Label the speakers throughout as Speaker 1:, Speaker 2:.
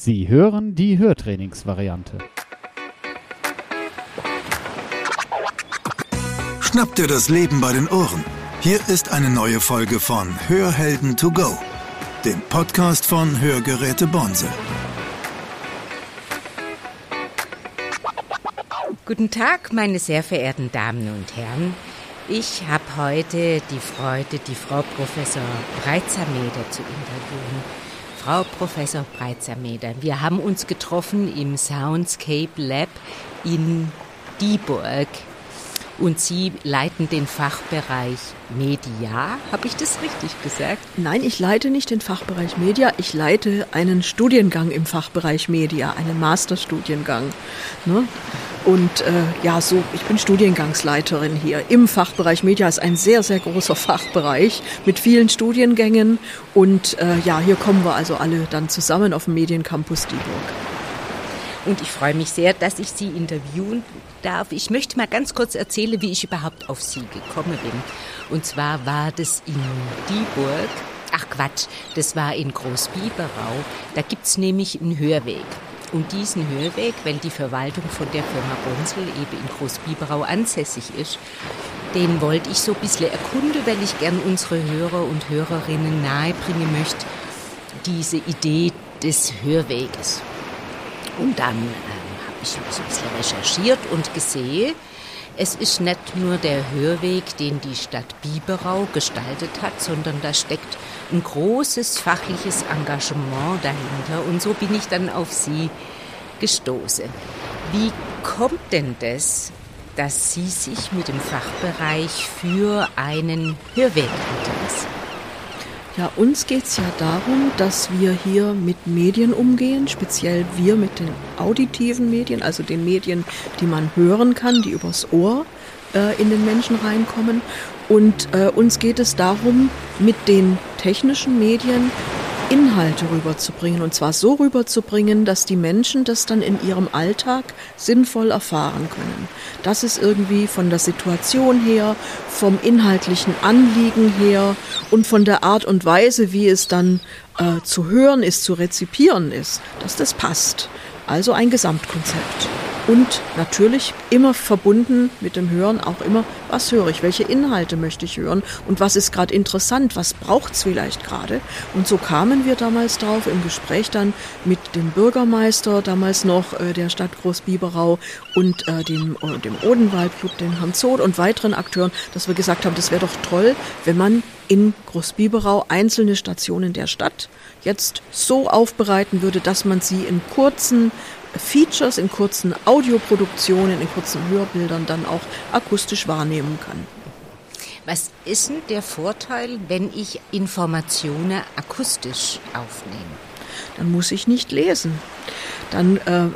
Speaker 1: Sie hören die Hörtrainingsvariante.
Speaker 2: Schnapp dir das Leben bei den Ohren. Hier ist eine neue Folge von Hörhelden to go, dem Podcast von Hörgeräte Bonse.
Speaker 3: Guten Tag, meine sehr verehrten Damen und Herren. Ich habe heute die Freude, die Frau Professor Breitzer-Meder zu interviewen. Frau Professor Breitzer-Meder. Wir haben uns getroffen im Soundscape Lab in Dieburg und Sie leiten den Fachbereich Media. Habe ich das richtig gesagt?
Speaker 4: Nein, ich leite nicht den Fachbereich Media. Ich leite einen Studiengang im Fachbereich Media, einen Masterstudiengang. Ne? Und äh, ja, so, ich bin Studiengangsleiterin hier im Fachbereich Media. Ist ein sehr, sehr großer Fachbereich mit vielen Studiengängen. Und äh, ja, hier kommen wir also alle dann zusammen auf dem Mediencampus Dieburg.
Speaker 3: Und ich freue mich sehr, dass ich Sie interviewen darf. Ich möchte mal ganz kurz erzählen, wie ich überhaupt auf Sie gekommen bin. Und zwar war das in Dieburg. Ach Quatsch, das war in Großbiberau. Da gibt es nämlich einen Hörweg. Und diesen Hörweg, weil die Verwaltung von der Firma Bonsel eben in Großbiberau ansässig ist, den wollte ich so ein bisschen erkunden, weil ich gern unsere Hörer und Hörerinnen nahebringen möchte, diese Idee des Hörweges. Und dann ähm, habe ich so ein bisschen recherchiert und gesehen, es ist nicht nur der Hörweg, den die Stadt Biberau gestaltet hat, sondern da steckt ein großes fachliches Engagement dahinter. Und so bin ich dann auf Sie gestoßen. Wie kommt denn das, dass Sie sich mit dem Fachbereich für einen Hörweg interessieren?
Speaker 4: Ja, uns geht es ja darum, dass wir hier mit Medien umgehen, speziell wir mit den auditiven Medien, also den Medien, die man hören kann, die übers Ohr äh, in den Menschen reinkommen. Und äh, uns geht es darum, mit den technischen Medien Inhalte rüberzubringen. Und zwar so rüberzubringen, dass die Menschen das dann in ihrem Alltag sinnvoll erfahren können. Das ist irgendwie von der Situation her, vom inhaltlichen Anliegen her und von der Art und Weise, wie es dann äh, zu hören ist, zu rezipieren ist, dass das passt. Also ein Gesamtkonzept. Und natürlich immer verbunden mit dem Hören auch immer, was höre ich, welche Inhalte möchte ich hören und was ist gerade interessant, was braucht es vielleicht gerade. Und so kamen wir damals drauf im Gespräch dann mit dem Bürgermeister, damals noch äh, der Stadt Großbiberau und äh, dem, äh, dem Odenwaldclub, dem Hans Zoth und weiteren Akteuren, dass wir gesagt haben, das wäre doch toll, wenn man in Großbiberau einzelne Stationen der Stadt jetzt so aufbereiten würde, dass man sie in kurzen Features in kurzen Audioproduktionen, in kurzen Hörbildern dann auch akustisch wahrnehmen kann.
Speaker 3: Was ist denn der Vorteil, wenn ich Informationen akustisch aufnehme?
Speaker 4: Dann muss ich nicht lesen. Dann äh,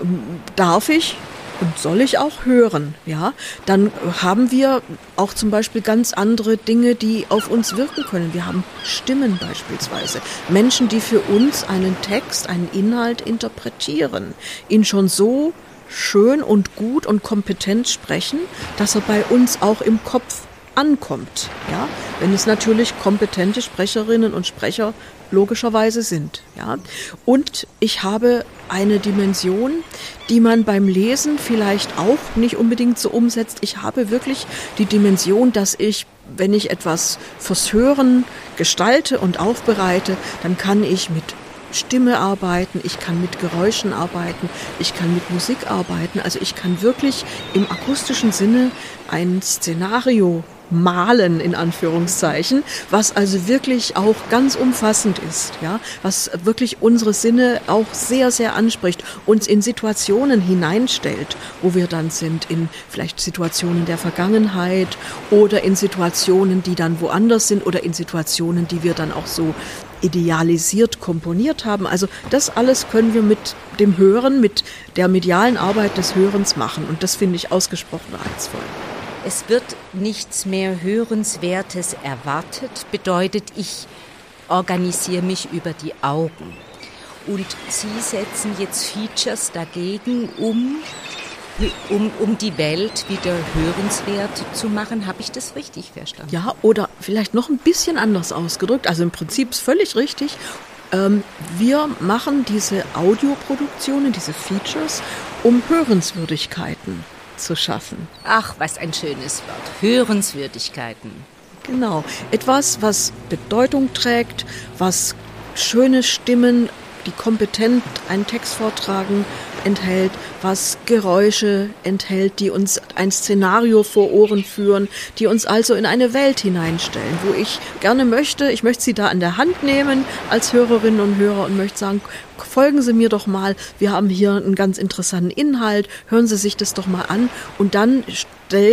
Speaker 4: darf ich und soll ich auch hören, ja, dann haben wir auch zum Beispiel ganz andere Dinge, die auf uns wirken können. Wir haben Stimmen beispielsweise. Menschen, die für uns einen Text, einen Inhalt interpretieren, ihn schon so schön und gut und kompetent sprechen, dass er bei uns auch im Kopf ankommt. Ja, wenn es natürlich kompetente Sprecherinnen und Sprecher logischerweise sind. Ja, und ich habe eine Dimension, die man beim Lesen vielleicht auch nicht unbedingt so umsetzt. Ich habe wirklich die Dimension, dass ich wenn ich etwas fürs Hören gestalte und aufbereite, dann kann ich mit Stimme arbeiten, ich kann mit Geräuschen arbeiten, ich kann mit Musik arbeiten. Also ich kann wirklich im akustischen Sinne ein Szenario malen in Anführungszeichen, was also wirklich auch ganz umfassend ist, ja, was wirklich unsere Sinne auch sehr sehr anspricht, uns in Situationen hineinstellt, wo wir dann sind in vielleicht Situationen der Vergangenheit oder in Situationen, die dann woanders sind oder in Situationen, die wir dann auch so idealisiert komponiert haben. Also das alles können wir mit dem Hören, mit der medialen Arbeit des Hörens machen und das finde ich ausgesprochen reizvoll.
Speaker 3: Es wird nichts mehr Hörenswertes erwartet, bedeutet, ich organisiere mich über die Augen. Und Sie setzen jetzt Features dagegen, um, um, um die Welt wieder hörenswert zu machen. Habe ich das richtig verstanden?
Speaker 4: Ja, oder vielleicht noch ein bisschen anders ausgedrückt. Also im Prinzip ist völlig richtig Ähm, wir machen diese Audioproduktionen, diese Features, um Hörenswürdigkeiten zu schaffen.
Speaker 3: Ach, was ein schönes Wort. Hörenswürdigkeiten.
Speaker 4: Genau. Etwas, was Bedeutung trägt, was schöne Stimmen, die kompetent einen Text vortragen, enthält, was Geräusche enthält, die uns ein Szenario vor Ohren führen, die uns also in eine Welt hineinstellen, wo ich gerne möchte, ich möchte Sie da an der Hand nehmen als Hörerinnen und Hörer und möchte sagen, folgen Sie mir doch mal, wir haben hier einen ganz interessanten Inhalt, hören Sie sich das doch mal an. Und dann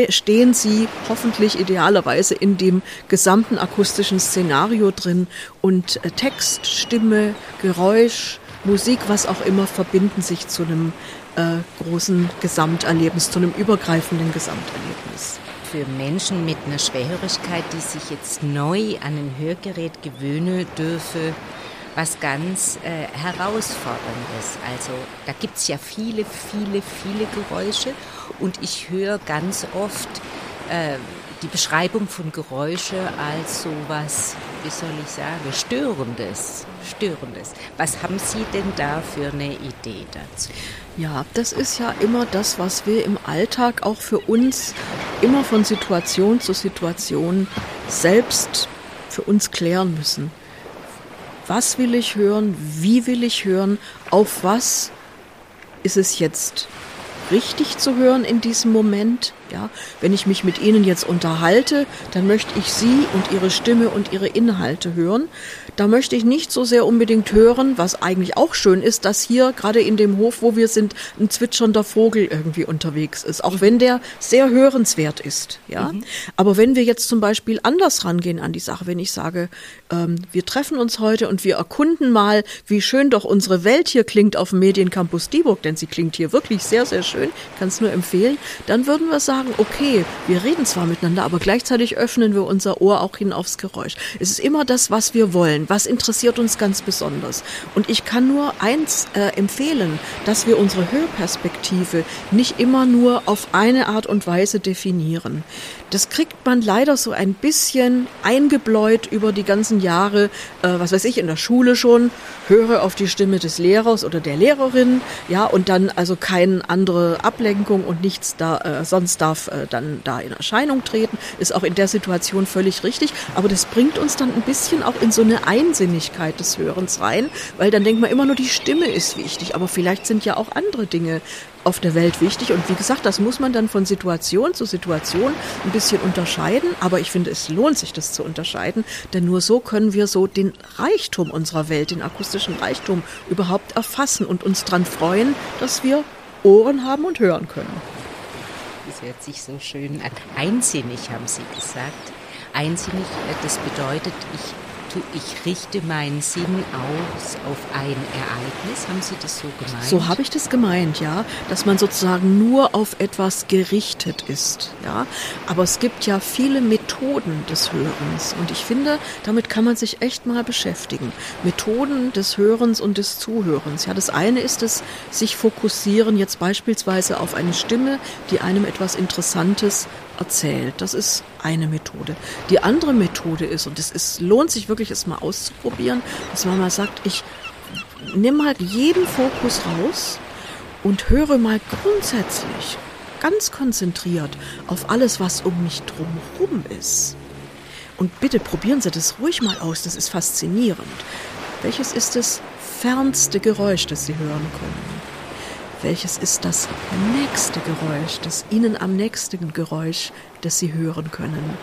Speaker 4: stehen Sie hoffentlich idealerweise in dem gesamten akustischen Szenario drin. Und äh, Text, Stimme, Geräusch, Musik, was auch immer, verbinden sich zu einem äh, großen Gesamterlebnis, zu einem übergreifenden Gesamterlebnis.
Speaker 3: Für Menschen mit einer Schwerhörigkeit, die sich jetzt neu an ein Hörgerät gewöhnen dürfen, was ganz äh, herausforderndes. Also da gibt es ja viele, viele, viele Geräusche und ich höre ganz oft äh, die Beschreibung von Geräusche als sowas, wie soll ich sagen, störendes, störendes. Was haben Sie denn da für eine Idee dazu?
Speaker 4: Ja, das ist ja immer das, was wir im Alltag auch für uns immer von Situation zu Situation selbst für uns klären müssen. Was will ich hören? Wie will ich hören? Auf was ist es jetzt richtig zu hören in diesem Moment? Ja, wenn ich mich mit Ihnen jetzt unterhalte, dann möchte ich Sie und Ihre Stimme und Ihre Inhalte hören. Da möchte ich nicht so sehr unbedingt hören, was eigentlich auch schön ist, dass hier gerade in dem Hof, wo wir sind, ein zwitschernder Vogel irgendwie unterwegs ist, auch wenn der sehr hörenswert ist. Ja, mhm. aber wenn wir jetzt zum Beispiel anders rangehen an die Sache, wenn ich sage, ähm, wir treffen uns heute und wir erkunden mal, wie schön doch unsere Welt hier klingt auf dem Mediencampus Dieburg, denn sie klingt hier wirklich sehr, sehr schön, kann es nur empfehlen, dann würden wir sagen, sagen, okay, wir reden zwar miteinander, aber gleichzeitig öffnen wir unser Ohr auch hin aufs Geräusch. Es ist immer das, was wir wollen, was interessiert uns ganz besonders. Und ich kann nur eins äh, empfehlen, dass wir unsere Hörperspektive nicht immer nur auf eine Art und Weise definieren. Das kriegt man leider so ein bisschen eingebläut über die ganzen Jahre, äh, was weiß ich, in der Schule schon, höre auf die Stimme des Lehrers oder der Lehrerin, ja, und dann also keine andere Ablenkung und nichts da, äh, sonst darf äh, dann da in Erscheinung treten, ist auch in der Situation völlig richtig, aber das bringt uns dann ein bisschen auch in so eine Einsinnigkeit des Hörens rein, weil dann denkt man immer nur, die Stimme ist wichtig, aber vielleicht sind ja auch andere Dinge auf der Welt wichtig. Und wie gesagt, das muss man dann von Situation zu Situation ein bisschen unterscheiden. Aber ich finde, es lohnt sich, das zu unterscheiden, denn nur so können wir so den Reichtum unserer Welt, den akustischen Reichtum überhaupt erfassen und uns daran freuen, dass wir Ohren haben und hören können.
Speaker 3: Das hört sich so schön an. Einsinnig haben Sie gesagt. Einsinnig, äh, das bedeutet, ich ich richte meinen Sinn aus auf ein Ereignis. Haben Sie das so gemeint?
Speaker 4: So habe ich das gemeint, ja, dass man sozusagen nur auf etwas gerichtet ist, ja. Aber es gibt ja viele Methoden des Hörens und ich finde, damit kann man sich echt mal beschäftigen. Methoden des Hörens und des Zuhörens. Ja, das eine ist es, sich fokussieren jetzt beispielsweise auf eine Stimme, die einem etwas Interessantes erzählt. Das ist eine Methode. Die andere Methode ist, und es ist, lohnt sich wirklich, es mal auszuprobieren, dass man mal sagt, ich nehme halt jeden Fokus raus und höre mal grundsätzlich ganz konzentriert auf alles, was um mich drumherum ist. Und bitte probieren Sie das ruhig mal aus, das ist faszinierend. Welches ist das fernste Geräusch, das Sie hören können? Welches ist das nächste Geräusch, das Ihnen am nächsten Geräusch, das Sie hören können?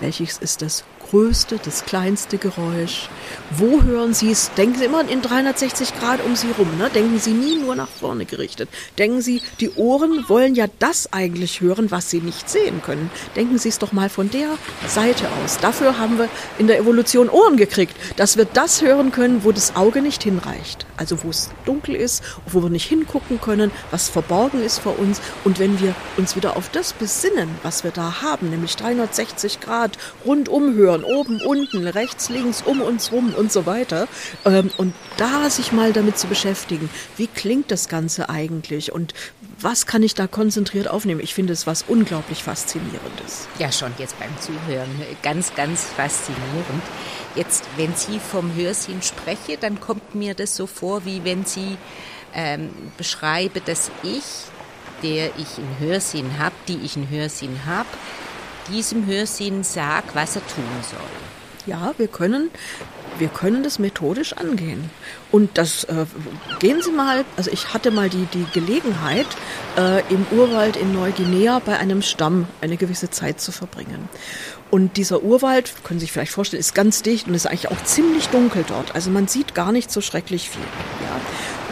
Speaker 4: Welches ist das größte, das kleinste Geräusch. Wo hören Sie es? Denken Sie immer in 360 Grad um Sie rum. Ne? Denken Sie nie nur nach vorne gerichtet. Denken Sie, die Ohren wollen ja das eigentlich hören, was Sie nicht sehen können. Denken Sie es doch mal von der Seite aus. Dafür haben wir in der Evolution Ohren gekriegt, dass wir das hören können, wo das Auge nicht hinreicht. Also wo es dunkel ist, wo wir nicht hingucken können, was verborgen ist vor uns. Und wenn wir uns wieder auf das besinnen, was wir da haben, nämlich 360 Grad rundum hören, von oben, unten, rechts, links, um uns rum und so weiter. Ähm, und da sich mal damit zu beschäftigen, wie klingt das Ganze eigentlich und was kann ich da konzentriert aufnehmen? Ich finde es was unglaublich Faszinierendes.
Speaker 3: Ja, schon jetzt beim Zuhören. Ganz, ganz faszinierend. Jetzt, wenn Sie vom Hörsinn sprechen, dann kommt mir das so vor, wie wenn Sie ähm, beschreiben, dass ich, der ich einen Hörsinn habe, die ich einen Hörsinn habe, diesem Hörsinn sag, was er tun soll.
Speaker 4: Ja, wir können wir können das methodisch angehen. Und das äh, gehen Sie mal, also ich hatte mal die, die Gelegenheit, äh, im Urwald in Neuguinea bei einem Stamm eine gewisse Zeit zu verbringen. Und dieser Urwald, können Sie sich vielleicht vorstellen, ist ganz dicht und ist eigentlich auch ziemlich dunkel dort. Also man sieht gar nicht so schrecklich viel. Ja.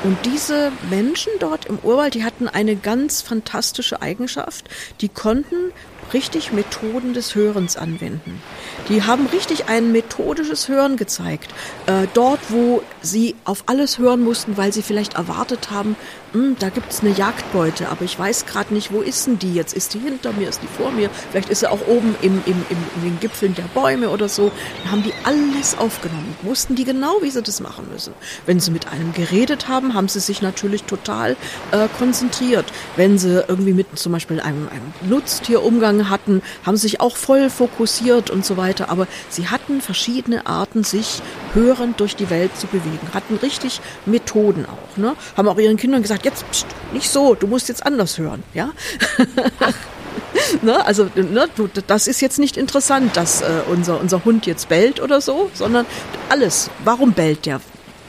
Speaker 4: Und diese Menschen dort im Urwald, die hatten eine ganz fantastische Eigenschaft. Die konnten richtig Methoden des Hörens anwenden. Die haben richtig ein methodisches Hören gezeigt. Äh, dort, wo sie auf alles hören mussten, weil sie vielleicht erwartet haben, da gibt es eine Jagdbeute, aber ich weiß gerade nicht, wo ist denn die jetzt? Ist die hinter mir, ist die vor mir? Vielleicht ist sie auch oben im, im, im, in den Gipfeln der Bäume oder so. Da haben die alles aufgenommen, wussten die genau, wie sie das machen müssen. Wenn sie mit einem geredet haben, haben sie sich natürlich total äh, konzentriert. Wenn sie irgendwie mit zum Beispiel einem, einem Nutztier umgegangen hatten, haben sie sich auch voll fokussiert und so weiter. Aber sie hatten verschiedene Arten, sich hörend durch die Welt zu bewegen, hatten richtig Methoden auch. Ne? Haben auch ihren Kindern gesagt, jetzt pst, nicht so, du musst jetzt anders hören. Ja? ne? Also ne, du, das ist jetzt nicht interessant, dass äh, unser, unser Hund jetzt bellt oder so, sondern alles. Warum bellt der?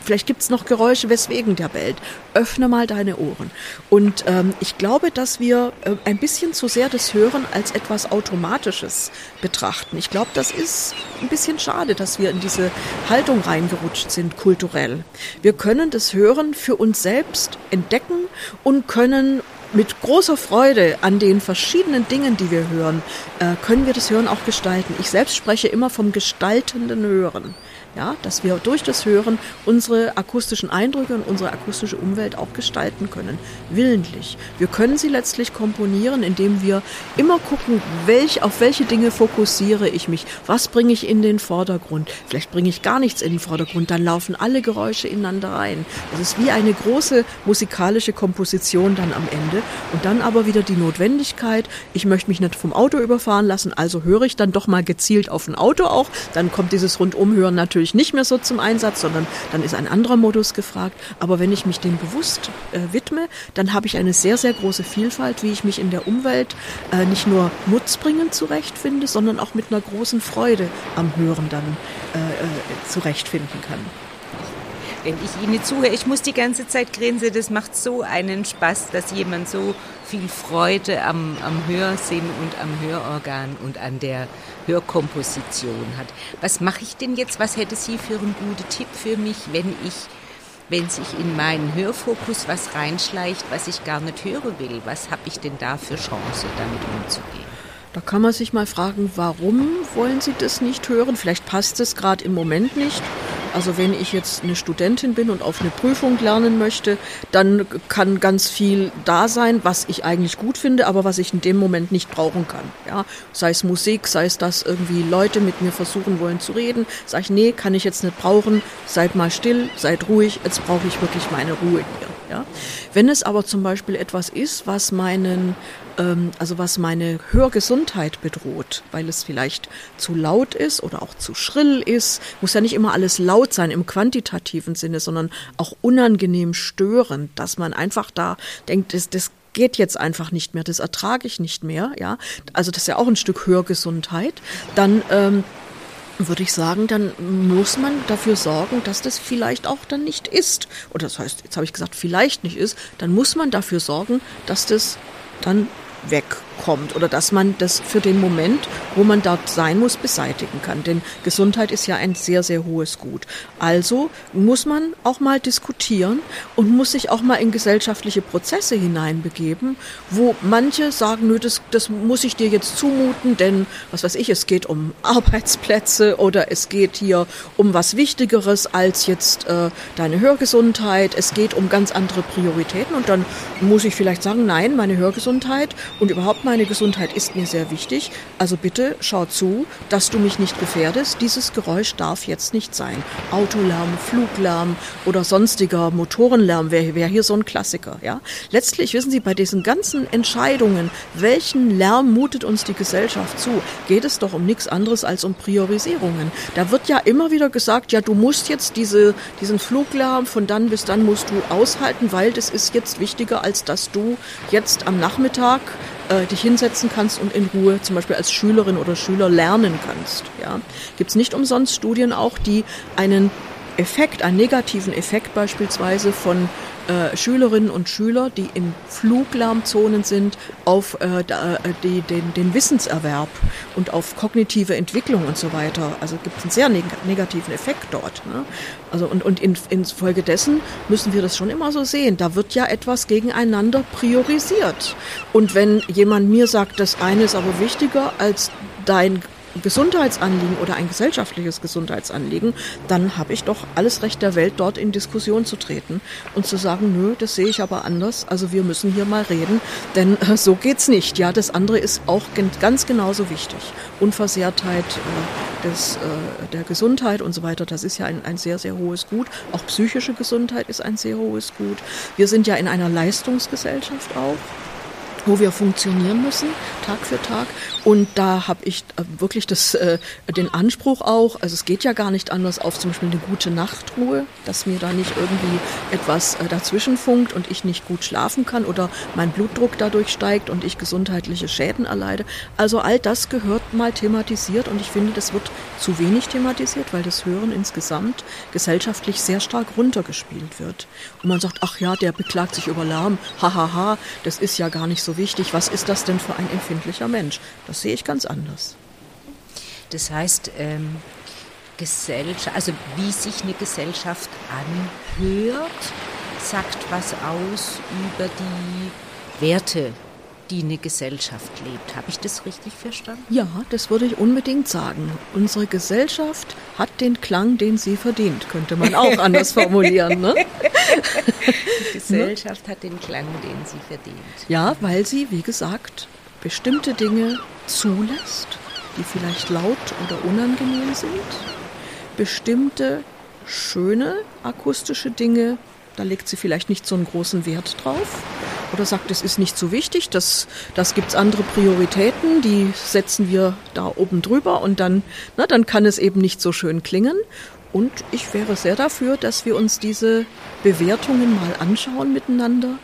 Speaker 4: Vielleicht gibt es noch Geräusche, weswegen der bellt. Öffne mal deine Ohren. Und ähm, ich glaube, dass wir äh, ein bisschen zu sehr das Hören als etwas Automatisches betrachten. Ich glaube, das ist ein bisschen schade, dass wir in diese Haltung reingerutscht sind, kulturell. Wir können das Hören für uns selbst entdecken und können mit großer Freude an den verschiedenen Dingen, die wir hören, äh, können wir das Hören auch gestalten. Ich selbst spreche immer vom gestaltenden Hören ja, dass wir durch das Hören unsere akustischen Eindrücke und unsere akustische Umwelt auch gestalten können, willentlich. Wir können sie letztlich komponieren, indem wir immer gucken, welch, auf welche Dinge fokussiere ich mich, was bringe ich in den Vordergrund. Vielleicht bringe ich gar nichts in den Vordergrund, dann laufen alle Geräusche ineinander rein. Das ist wie eine große musikalische Komposition dann am Ende und dann aber wieder die Notwendigkeit, ich möchte mich nicht vom Auto überfahren lassen, also höre ich dann doch mal gezielt auf ein Auto auch, dann kommt dieses Rundumhören natürlich natürlich nicht mehr so zum Einsatz, sondern dann ist ein anderer Modus gefragt. Aber wenn ich mich dem bewusst äh, widme, dann habe ich eine sehr, sehr große Vielfalt, wie ich mich in der Umwelt äh, nicht nur nutzbringend zurechtfinde, sondern auch mit einer großen Freude am Hören dann äh, äh zurechtfinden kann
Speaker 3: wenn ich Ihnen zuhöre. Ich muss die ganze Zeit grinsen. Das macht so einen Spaß, dass jemand so viel Freude am, am Hörsinn und am Hörorgan und an der Hörkomposition hat. Was mache ich denn jetzt? Was hätte Sie für einen guten Tipp für mich, wenn ich wenn sich in meinen Hörfokus was reinschleicht, was ich gar nicht hören will, was habe ich denn da für Chance, damit umzugehen?
Speaker 4: Da kann man sich mal fragen, warum wollen Sie das nicht hören? Vielleicht passt es gerade im Moment nicht. Also wenn ich jetzt eine Studentin bin und auf eine Prüfung lernen möchte, dann kann ganz viel da sein, was ich eigentlich gut finde, aber was ich in dem Moment nicht brauchen kann. Ja, sei es Musik, sei es, dass irgendwie Leute mit mir versuchen wollen zu reden, sage ich, nee, kann ich jetzt nicht brauchen. Seid mal still, seid ruhig. Jetzt brauche ich wirklich meine Ruhe hier. Ja, wenn es aber zum Beispiel etwas ist, was meinen also was meine Hörgesundheit bedroht, weil es vielleicht zu laut ist oder auch zu schrill ist. Muss ja nicht immer alles laut sein im quantitativen Sinne, sondern auch unangenehm störend, dass man einfach da denkt, das, das geht jetzt einfach nicht mehr, das ertrage ich nicht mehr, ja. Also das ist ja auch ein Stück Hörgesundheit. Dann ähm, würde ich sagen, dann muss man dafür sorgen, dass das vielleicht auch dann nicht ist. Oder das heißt, jetzt habe ich gesagt, vielleicht nicht ist, dann muss man dafür sorgen, dass das dann weg wegkommt oder dass man das für den Moment, wo man dort sein muss, beseitigen kann. Denn Gesundheit ist ja ein sehr, sehr hohes Gut. Also muss man auch mal diskutieren und muss sich auch mal in gesellschaftliche Prozesse hineinbegeben, wo manche sagen, nö, das, das muss ich dir jetzt zumuten, denn was weiß ich, es geht um Arbeitsplätze oder es geht hier um was Wichtigeres als jetzt äh, deine Hörgesundheit. Es geht um ganz andere Prioritäten und dann muss ich vielleicht sagen, nein, meine Hörgesundheit und überhaupt meine Gesundheit ist mir sehr wichtig, also bitte schau zu, dass du mich nicht gefährdest. Dieses Geräusch darf jetzt nicht sein. Autolärm, Fluglärm oder sonstiger Motorenlärm wäre wär hier so ein Klassiker. Ja? Letztlich wissen Sie, bei diesen ganzen Entscheidungen, welchen Lärm mutet uns die Gesellschaft zu, geht es doch um nichts anderes als um Priorisierungen. Da wird ja immer wieder gesagt, ja, du musst jetzt diese, diesen Fluglärm von dann bis dann musst du aushalten, weil das ist jetzt wichtiger, als dass du jetzt am Nachmittag äh, dich hinsetzen kannst und in Ruhe zum Beispiel als Schülerin oder Schüler lernen kannst. Ja? Gibt es nicht umsonst Studien auch, die einen Effekt, einen negativen Effekt beispielsweise von äh, Schülerinnen und Schüler, die in Fluglärmzonen sind, auf äh, äh, die, den, den, Wissenserwerb und auf kognitive Entwicklung und so weiter. Also gibt es einen sehr neg negativen Effekt dort. Ne? Also und, und in, infolgedessen müssen wir das schon immer so sehen. Da wird ja etwas gegeneinander priorisiert. Und wenn jemand mir sagt, das eine ist aber wichtiger als dein Gesundheitsanliegen oder ein gesellschaftliches Gesundheitsanliegen, dann habe ich doch alles Recht der Welt, dort in Diskussion zu treten und zu sagen, nö, das sehe ich aber anders. Also wir müssen hier mal reden, denn äh, so geht's nicht. Ja, das andere ist auch ganz genauso wichtig. Unversehrtheit äh, des, äh, der Gesundheit und so weiter, das ist ja ein, ein sehr, sehr hohes Gut. Auch psychische Gesundheit ist ein sehr hohes Gut. Wir sind ja in einer Leistungsgesellschaft auch wo wir funktionieren müssen, Tag für Tag. Und da habe ich äh, wirklich das, äh, den Anspruch auch, also es geht ja gar nicht anders, auf zum Beispiel eine gute Nachtruhe, dass mir da nicht irgendwie etwas äh, dazwischen funkt und ich nicht gut schlafen kann oder mein Blutdruck dadurch steigt und ich gesundheitliche Schäden erleide. Also all das gehört mal thematisiert und ich finde, das wird zu wenig thematisiert, weil das Hören insgesamt gesellschaftlich sehr stark runtergespielt wird. Und man sagt, ach ja, der beklagt sich über Lärm, hahaha, das ist ja gar nicht so wichtig. Was ist das denn für ein empfindlicher Mensch? Das sehe ich ganz anders.
Speaker 3: Das heißt, ähm, Gesellschaft, also wie sich eine Gesellschaft anhört, sagt was aus über die Werte, die eine Gesellschaft lebt. Habe ich das richtig verstanden?
Speaker 4: Ja, das würde ich unbedingt sagen. Unsere Gesellschaft hat den Klang, den sie verdient, könnte man auch anders formulieren. Ne?
Speaker 3: Die Gesellschaft hat den Klang, den sie verdient.
Speaker 4: Ja, weil sie, wie gesagt, bestimmte Dinge zulässt, die vielleicht laut oder unangenehm sind, bestimmte schöne akustische Dinge, da legt sie vielleicht nicht so einen großen Wert drauf oder sagt, es ist nicht so wichtig, das, das gibt es andere Prioritäten, die setzen wir da oben drüber und dann, na, dann kann es eben nicht so schön klingen. Und ich wäre sehr dafür, dass wir uns diese Bewertungen mal anschauen miteinander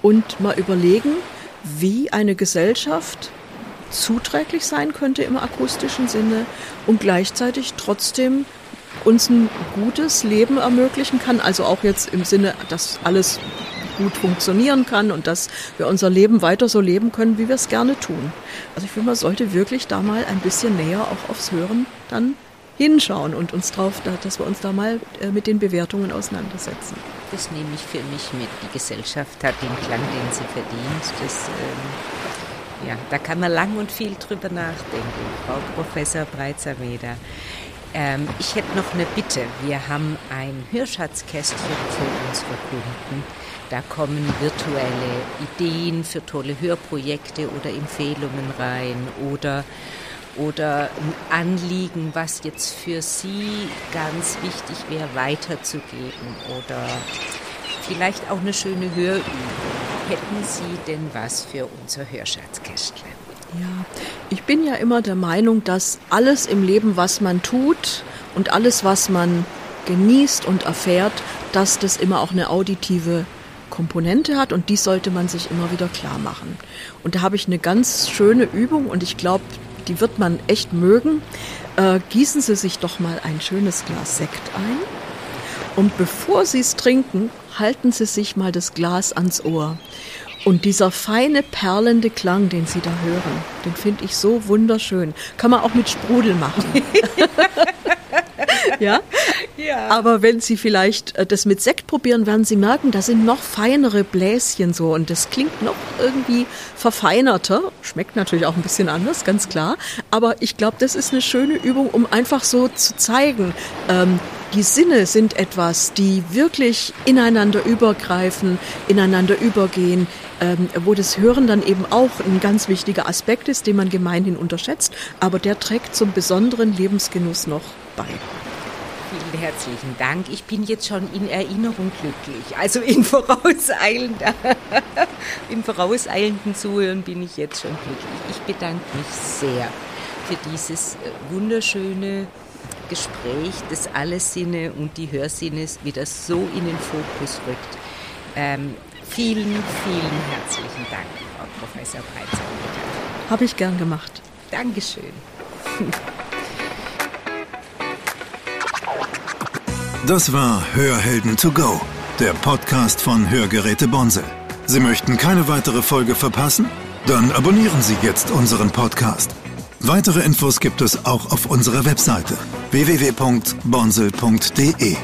Speaker 4: und mal überlegen, wie eine Gesellschaft zuträglich sein könnte im akustischen Sinne und gleichzeitig trotzdem uns ein gutes Leben ermöglichen kann. Also auch jetzt im Sinne, dass alles gut funktionieren kann und dass wir unser Leben weiter so leben können, wie wir es gerne tun. Also ich finde, man sollte wirklich da mal ein bisschen näher auch aufs Hören dann hinschauen und uns drauf, dass wir uns da mal äh, mit den Bewertungen auseinandersetzen.
Speaker 3: Das nehme ich für mich mit. Die Gesellschaft hat den Klang, den sie verdient. Das, ähm, ja, da kann man lang und viel drüber nachdenken. Frau Professor Breitzer-Meder. Ähm, ich hätte noch eine Bitte. Wir haben ein Hörschatzkästchen für unsere Kunden. Da kommen virtuelle Ideen für tolle Hörprojekte oder Empfehlungen rein oder oder ein Anliegen, was jetzt für Sie ganz wichtig wäre, weiterzugeben oder vielleicht auch eine schöne Hörübung. Hätten Sie denn was für unser Hörschatzkästchen?
Speaker 4: Ja, ich bin ja immer der Meinung, dass alles im Leben, was man tut und alles, was man genießt und erfährt, dass das immer auch eine auditive Komponente hat und die sollte man sich immer wieder klar machen. Und da habe ich eine ganz schöne Übung und ich glaube, die wird man echt mögen. Äh, gießen Sie sich doch mal ein schönes Glas Sekt ein und bevor Sie es trinken, halten Sie sich mal das Glas ans Ohr. Und dieser feine, perlende Klang, den Sie da hören, den finde ich so wunderschön. Kann man auch mit Sprudel machen. ja? ja? Aber wenn Sie vielleicht äh, das mit Sekt probieren, werden Sie merken, da sind noch feinere Bläschen so und das klingt noch irgendwie verfeinerter. Schmeckt natürlich auch ein bisschen anders, ganz klar. Aber ich glaube, das ist eine schöne Übung, um einfach so zu zeigen, ähm, die Sinne sind etwas, die wirklich ineinander übergreifen, ineinander übergehen, ähm, wo das Hören dann eben auch ein ganz wichtiger Aspekt ist, den man gemeinhin unterschätzt, aber der trägt zum besonderen Lebensgenuss noch bei.
Speaker 3: Vielen herzlichen Dank. Ich bin jetzt schon in Erinnerung glücklich. Also in vorauseilender, im vorauseilenden Zuhören bin ich jetzt schon glücklich. Ich bedanke mich sehr für dieses äh, wunderschöne Gespräch, das alle Sinne und die Hörsinne wieder so in den Fokus rückt. Ähm, vielen, vielen herzlichen Dank, Frau Professor Breitzer.
Speaker 4: Habe ich gern gemacht.
Speaker 3: Dankeschön.
Speaker 2: Das war Hörhelden to go, der Podcast von Hörgeräte Bonsel. Sie möchten keine weitere Folge verpassen? Dann abonnieren Sie jetzt unseren Podcast. Weitere Infos gibt es auch auf unserer Webseite www.bonsel.de.